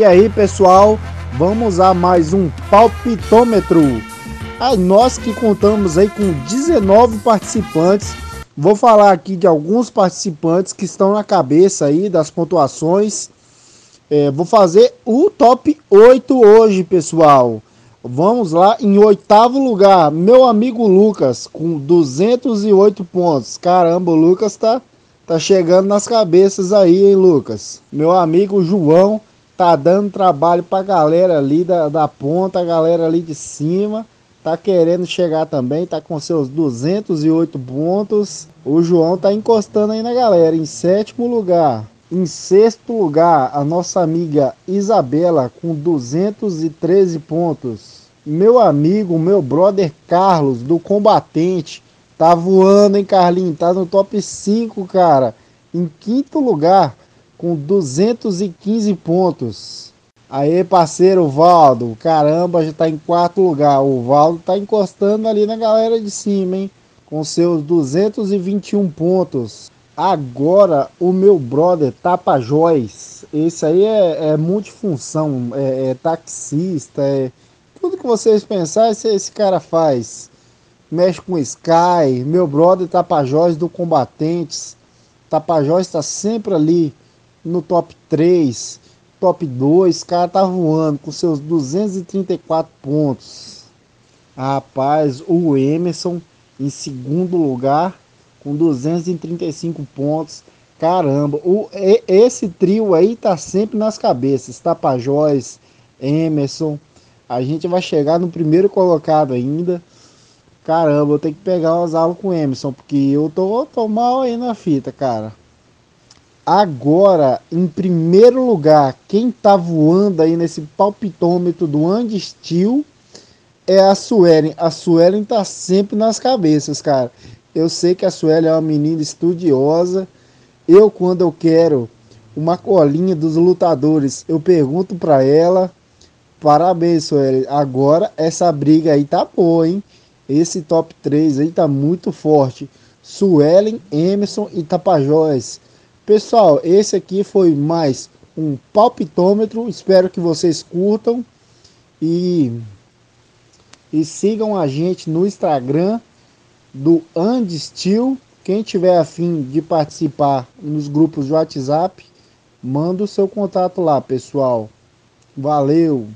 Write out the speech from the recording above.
E aí, pessoal, vamos a mais um palpitômetro. Aí nós que contamos aí com 19 participantes, vou falar aqui de alguns participantes que estão na cabeça aí das pontuações. É, vou fazer o top 8 hoje, pessoal. Vamos lá, em oitavo lugar, meu amigo Lucas, com 208 pontos. Caramba, o Lucas tá, tá chegando nas cabeças aí, hein, Lucas? Meu amigo João tá dando trabalho pra galera ali da, da ponta, a galera ali de cima. Tá querendo chegar também, tá com seus 208 pontos. O João tá encostando aí na galera. Em sétimo lugar, em sexto lugar, a nossa amiga Isabela com 213 pontos. Meu amigo, meu brother Carlos do Combatente tá voando, hein, Carlinhos? Tá no top 5, cara. Em quinto lugar com 215 pontos. Aí, parceiro Valdo, caramba, já tá em quarto lugar. O Valdo tá encostando ali na galera de cima, hein? Com seus 221 pontos. Agora, o meu brother Tapajós, esse aí é, é multifunção, é, é, taxista, é tudo que vocês pensarem, esse, esse cara faz. Mexe com Sky, meu brother Tapajós do Combatentes. Tapajós está sempre ali no top 3, top 2, cara tá voando com seus 234 pontos. Rapaz, o Emerson em segundo lugar com 235 pontos. Caramba, o, esse trio aí tá sempre nas cabeças. Tapajós, Emerson. A gente vai chegar no primeiro colocado ainda. Caramba, eu tenho que pegar umas aulas com o Emerson, porque eu tô, tô mal aí na fita, cara. Agora, em primeiro lugar, quem tá voando aí nesse palpitômetro do Andy Steel é a Suelen. A Suelen tá sempre nas cabeças, cara. Eu sei que a Sueli é uma menina estudiosa. Eu, quando eu quero uma colinha dos lutadores, eu pergunto para ela. Parabéns, Sueli. Agora essa briga aí tá boa, hein? Esse top 3 aí tá muito forte. Suelen, Emerson e Tapajós. Pessoal, esse aqui foi mais um palpitômetro. Espero que vocês curtam e, e sigam a gente no Instagram do And Steel. Quem tiver afim de participar nos grupos de WhatsApp, manda o seu contato lá, pessoal. Valeu!